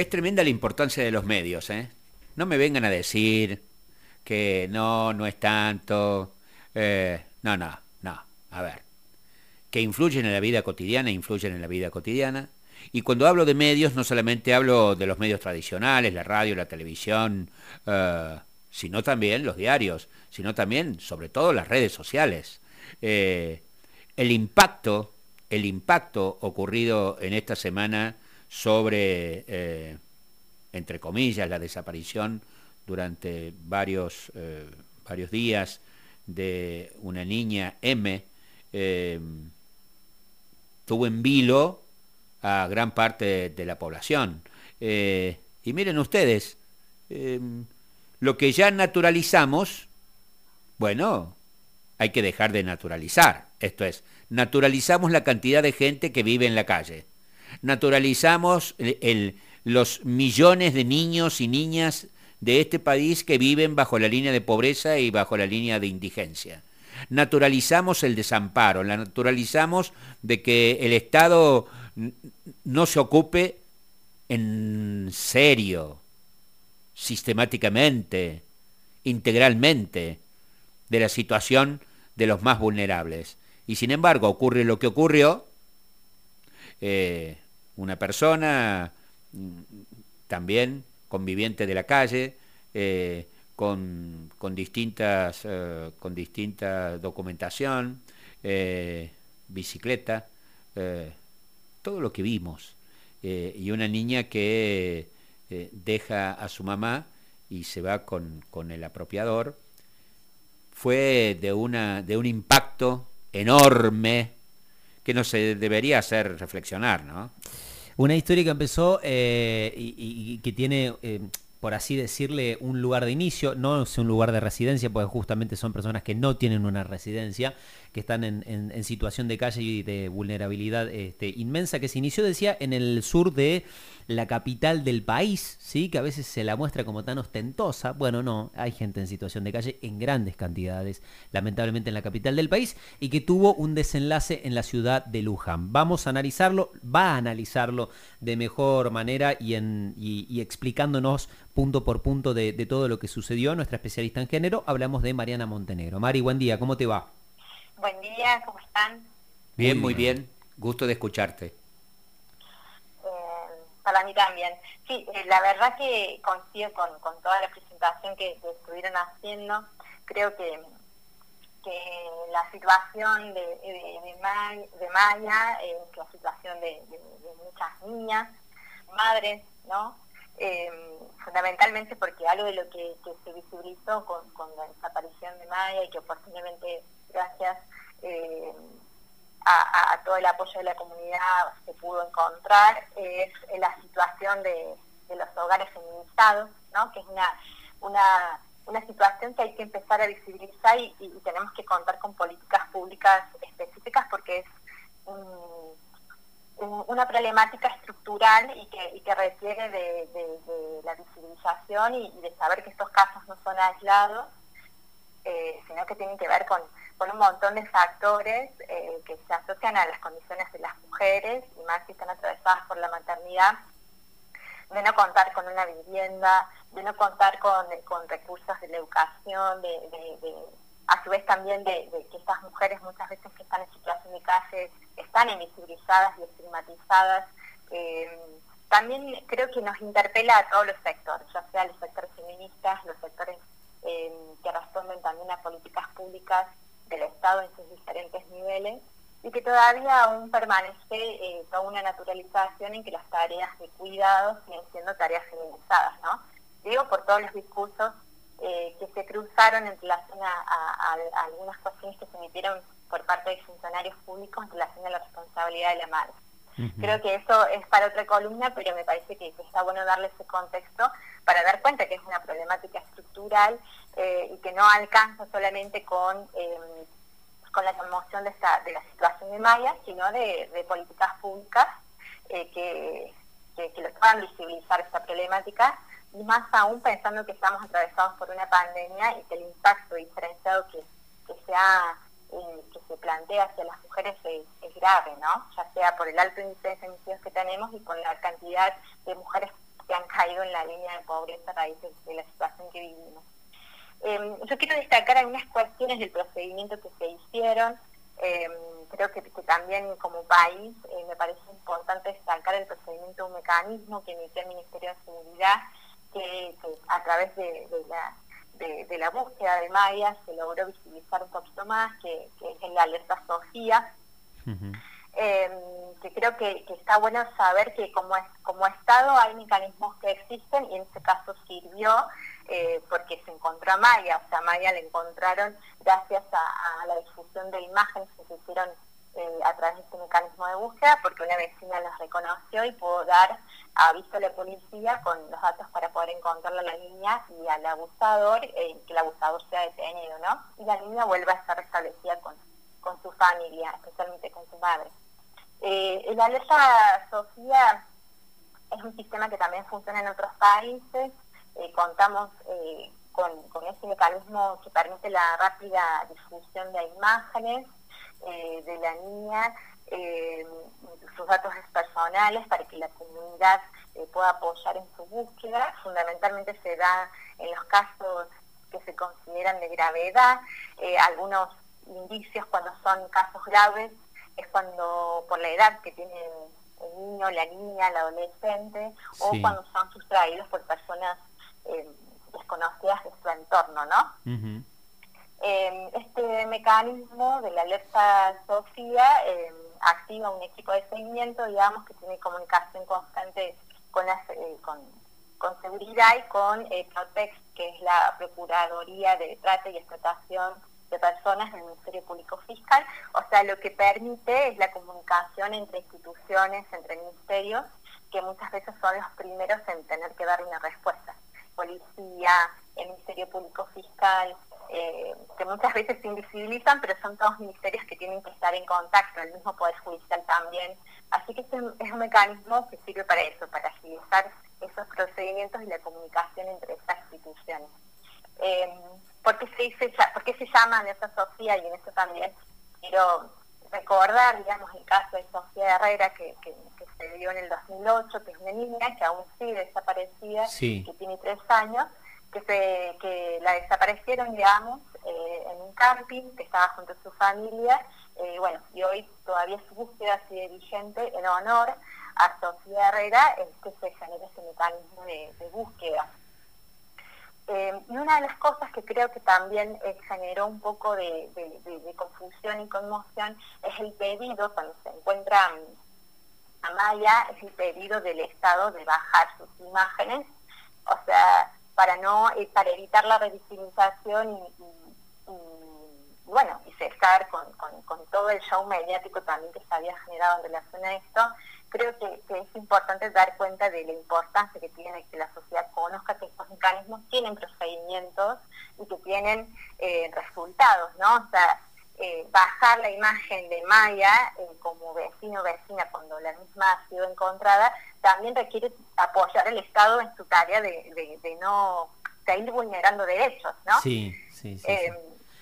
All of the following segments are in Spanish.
Es tremenda la importancia de los medios, ¿eh? No me vengan a decir que no, no es tanto. Eh, no, no, no. A ver. Que influyen en la vida cotidiana, influyen en la vida cotidiana. Y cuando hablo de medios, no solamente hablo de los medios tradicionales, la radio, la televisión, eh, sino también los diarios, sino también, sobre todo, las redes sociales. Eh, el impacto, el impacto ocurrido en esta semana sobre, eh, entre comillas, la desaparición durante varios, varios días de una niña M, tuvo en vilo a gran parte de, la población. Eh, y miren ustedes, em, lo que ya naturalizamos, bueno, hay que dejar de naturalizar. Esto es, naturalizamos la cantidad de gente que vive en la calle. Naturalizamos los millones de niños y niñas de este país que viven bajo la línea de pobreza y bajo la línea de indigencia. Naturalizamos el desamparo, la naturalizamos de que el Estado no se ocupe en serio, sistemáticamente, integralmente, de la situación de los más vulnerables. Y sin embargo ocurre lo que ocurrió, eh, una persona mm, también conviviente de la calle, eh, con, distintas, eh, con distinta documentación, bicicleta, todo lo que vimos. Eh, y una niña que eh, deja a su mamá y se va con, con, el apropiador, fue de, una, de un impacto enorme que nos debería hacer reflexionar, ¿no? Una historia que empezó eh, y, que tiene por así decirle, un lugar de inicio, no es un lugar de residencia, porque justamente son personas que no tienen una residencia, que están en, situación de calle y de vulnerabilidad este, inmensa, que se inició, decía, en el sur de la capital del país, ¿sí? que a veces se la muestra como tan ostentosa. Bueno, no, hay gente en situación de calle en grandes cantidades, lamentablemente en la capital del país, y que tuvo un desenlace en la ciudad de Luján. Vamos a analizarlo, va a analizarlo de mejor manera y, en, y, explicándonos punto por punto de, de todo lo que sucedió. Nuestra especialista en género, hablamos de Mariana Montenegro. Mari, buen día, ¿cómo te va? Buen día, ¿cómo están? Bien, muy bien. Gusto de escucharte para mí también. Sí, eh, la verdad que coincido con, toda la presentación que, estuvieron haciendo. Creo que, que la situación de, de, Maya, es la situación de, muchas niñas, madres, ¿no? Em, fundamentalmente porque algo de lo que, se visibilizó con, la desaparición de Maya y que oportunamente, gracias, eh, a, todo el apoyo de la comunidad se pudo encontrar es la situación de, los hogares feminizados, ¿no? que es una, una, situación que hay que empezar a visibilizar y, tenemos que contar con políticas públicas específicas porque es una problemática estructural y que, que requiere de, la visibilización y, de saber que estos casos no son aislados, eh, sino que tienen que ver con con un montón de factores eh, que se asocian a las condiciones de las mujeres, y más si están atravesadas por la maternidad, de no contar con una vivienda, de no contar con, recursos de la educación, de, a su vez también de, que estas mujeres muchas veces que están en situación de calle están invisibilizadas y estigmatizadas. Eh, también creo que nos interpela a todos los sectores, ya sea los sectores feministas, los sectores eh, que responden también a políticas públicas del Estado en sus diferentes niveles y que todavía aún permanece eh, toda una naturalización en que las tareas de cuidado siguen siendo tareas feminizadas, ¿no? Digo por todos los discursos eh, que se cruzaron en relación a, algunas cuestiones que se emitieron por parte de funcionarios públicos en relación a la responsabilidad de la madre. Creo que eso es para otra columna, pero me parece que, está bueno darle ese contexto para dar cuenta que es una problemática estructural eh, y que no alcanza solamente con, em, con la conmoción de, esta, de la situación de Maya, sino de, políticas públicas eh, que, que, lo puedan visibilizar esta problemática y más aún pensando que estamos atravesados por una pandemia y que el impacto diferenciado que, que se se plantea hacia las mujeres es, grave, ¿no? Ya sea por el alto índice de femicidios que tenemos y por la cantidad de mujeres que han caído en la línea de pobreza a raíz de, la situación que vivimos. Em, yo quiero destacar algunas cuestiones del procedimiento que se hicieron. Em, creo que, también como país eh, me parece importante destacar el procedimiento de un mecanismo que emitió el Ministerio de Seguridad, que, a través de, la de, la búsqueda de Maya se logró visibilizar un poquito más, que, es en la alerta Sofía, Em, que creo que, está bueno saber que como, es, como Estado hay mecanismos que existen y en este caso sirvió eh, porque se encontró a Maya, o sea, a Maya le encontraron gracias a, la difusión de imágenes que se hicieron eh, a través de este mecanismo de búsqueda, porque una vecina los reconoció y pudo dar aviso a la policía con los datos para poder encontrarla a la niña y al abusador, eh, que el abusador sea detenido, ¿no? Y la niña vuelva a estar restablecida con, con su familia, especialmente con su madre. Eh, el alerta Sofía es un sistema que también funciona en otros países. Eh, contamos eh, con, este mecanismo que permite la rápida difusión de imágenes de la niña, sus datos personales para que la comunidad pueda apoyar en su búsqueda. Fundamentalmente se da en los casos que se consideran de gravedad. algunos indicios cuando son casos graves es cuando por la edad que tiene el niño, la niña, el adolescente, o cuando son sustraídos por personas eh, desconocidas de su entorno, ¿no? Em, este mecanismo de la alerta Sofía em, activa un equipo de seguimiento, digamos, que tiene comunicación constante con, eh, con, con seguridad y con eh, Protex, que es la Procuraduría de Trata y Explotación de personas del Ministerio Público Fiscal, o sea, lo que permite es la comunicación entre instituciones, entre ministerios, que muchas veces son los primeros en tener que dar una respuesta. Policía, el Ministerio Público Fiscal, eh, que muchas veces se invisibilizan, pero son todos ministerios que tienen que estar en contacto, el mismo Poder Judicial también. Así que es un, es un mecanismo que sirve para eso, para agilizar esos procedimientos y la comunicación entre esas instituciones. Eh, ¿por, qué se dice, ¿Por qué se llama esa Sofía? Y en eso también quiero recordar, digamos, el caso de Sofía Herrera que, se dio en el 2008, que es una niña que aún sigue desaparecida, que tiene tres años, que, se, que la desaparecieron, digamos, eh, en un camping, que estaba junto a su familia, eh, bueno, y hoy todavía su búsqueda sigue vigente en honor a Sofía Herrera, es que se genera ese mecanismo de búsqueda. Eh, y una de las cosas que creo que también eh, generó un poco de, confusión y conmoción es el pedido, cuando se encuentra mm, Amaya, es el pedido del Estado de bajar sus imágenes, o sea, para no eh, para evitar la revictimización y, bueno, y cesar con, con, todo el show mediático también que se había generado en relación a esto, creo que, es importante dar cuenta de la importancia que tiene que la sociedad conozca que estos mecanismos tienen procedimientos y que tienen eh, resultados, ¿no? O sea, eh, bajar la imagen de Maya eh, como vecino o vecina cuando la misma ha sido encontrada, también requiere apoyar al Estado en su tarea de, de, no seguir vulnerando derechos, ¿no? Sí, sí, sí.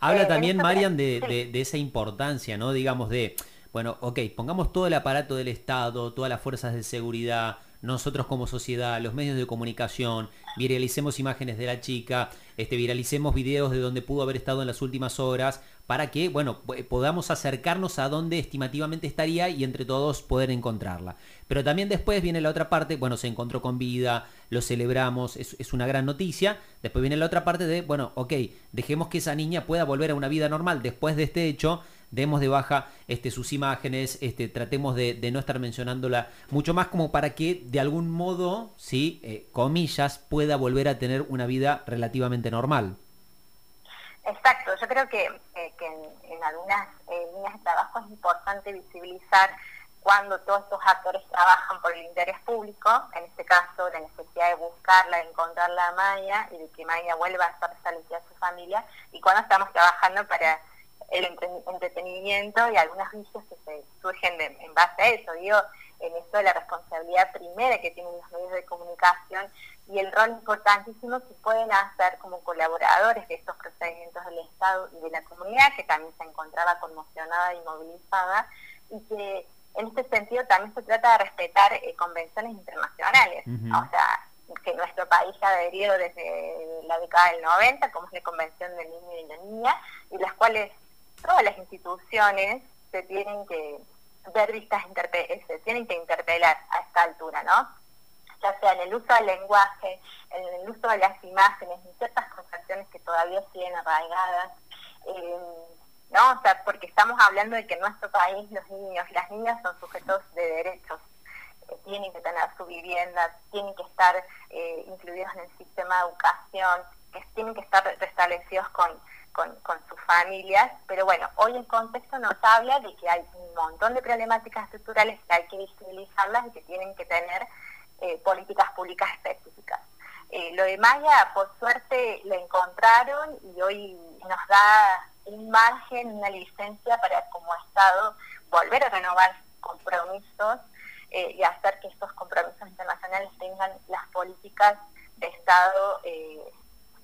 Habla también, Marian, de, de esa importancia, ¿no? Digamos, de bueno, ok, pongamos todo el aparato del Estado, todas las fuerzas de seguridad, nosotros como sociedad, los medios de comunicación, viralicemos imágenes de la chica, este, viralicemos videos de donde pudo haber estado en las últimas horas, para que, bueno, podamos acercarnos a donde estimativamente estaría y entre todos poder encontrarla. Pero también después viene la otra parte, bueno, se encontró con vida, lo celebramos, es, es una gran noticia. Después viene la otra parte de, bueno, ok, dejemos que esa niña pueda volver a una vida normal después de este hecho demos de baja este, sus imágenes, este, tratemos de, no estar mencionándola mucho más como para que de algún modo, ¿sí? Eh, comillas, pueda volver a tener una vida relativamente normal. Exacto, yo creo que, eh, en, algunas eh, líneas de trabajo es importante visibilizar cuando todos estos actores trabajan por el interés público, en este caso la necesidad de buscarla, de encontrarla a Maya y de que Maya vuelva a estar saludada a su familia, y cuando estamos trabajando para el entretenimiento y algunos vicios que se surgen en base a eso. Digo, en esto de la responsabilidad primera que tienen los medios de comunicación y el rol importantísimo que pueden hacer como colaboradores de estos procedimientos del Estado y de la comunidad, que también se encontraba conmocionada y movilizada, y que en este sentido también se trata de respetar eh, convenciones internacionales. O sea, que nuestro país ha adherido desde la década del 90, como es la Convención del Niño y la Niña, y las cuales todas las instituciones se tienen que ver vistas, se tienen que interpelar a esta altura, ¿no? Ya sea en el uso del lenguaje, en el uso de las imágenes, en ciertas concepciones que todavía siguen arraigadas, eh, ¿no? O sea, porque estamos hablando de que en nuestro país los niños y las niñas son sujetos de derechos, eh, tienen que tener su vivienda, tienen que estar eh, incluidos en el sistema de educación, que tienen que estar restablecidos con, con, sus familias, pero bueno, hoy el contexto nos habla de que hay un montón de problemáticas estructurales que hay que visibilizarlas y que tienen que tener políticas públicas específicas. lo de Maya, por suerte, lo encontraron y hoy nos da un margen, una licencia para como Estado volver a renovar compromisos eh, y hacer que estos compromisos internacionales tengan las políticas de Estado eh,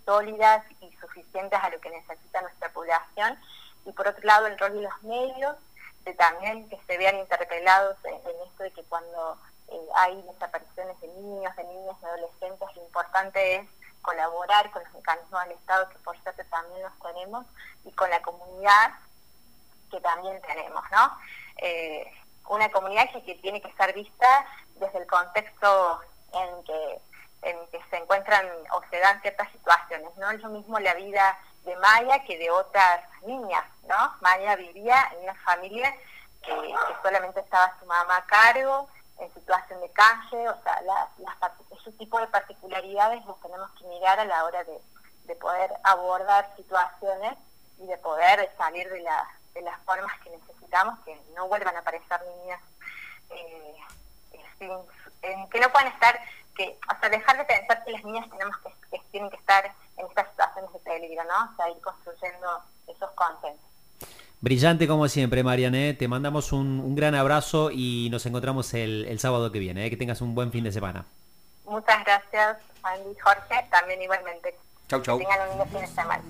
sólidas y suficientes a lo que necesita nuestra población. Y por otro lado, el rol de los medios, de también que se vean interpelados en, esto de que cuando eh, hay desapariciones de niños, de niñas, de adolescentes, lo importante es colaborar con los mecanismos del Estado, que por suerte también los tenemos, y con la comunidad, que también tenemos, ¿no? Eh, una comunidad que, tiene que ser vista desde el contexto en que, en que se encuentran o se dan ciertas situaciones. No es lo mismo la vida de Maya que de otras niñas, ¿no? Maya vivía en una familia que, solamente estaba su mamá a cargo, en situación de calle, o sea, la, ese tipo de particularidades los tenemos que mirar a la hora de, poder abordar situaciones y de poder salir de, de las formas que necesitamos, que no vuelvan a aparecer niñas eh, que no puedan estar, que, o sea, dejar de pensar que las niñas tenemos que, tienen que estar en estas situaciones de peligro, ¿no? O sea, ir construyendo esos consensos. Brillante como siempre, Marianne. Te mandamos un, gran abrazo y nos encontramos el, sábado que viene. ¿eh? Que tengas un buen fin de semana. Muchas gracias, Andy Jorge. También igualmente. Chau, chau. tengan un buen fin de semana.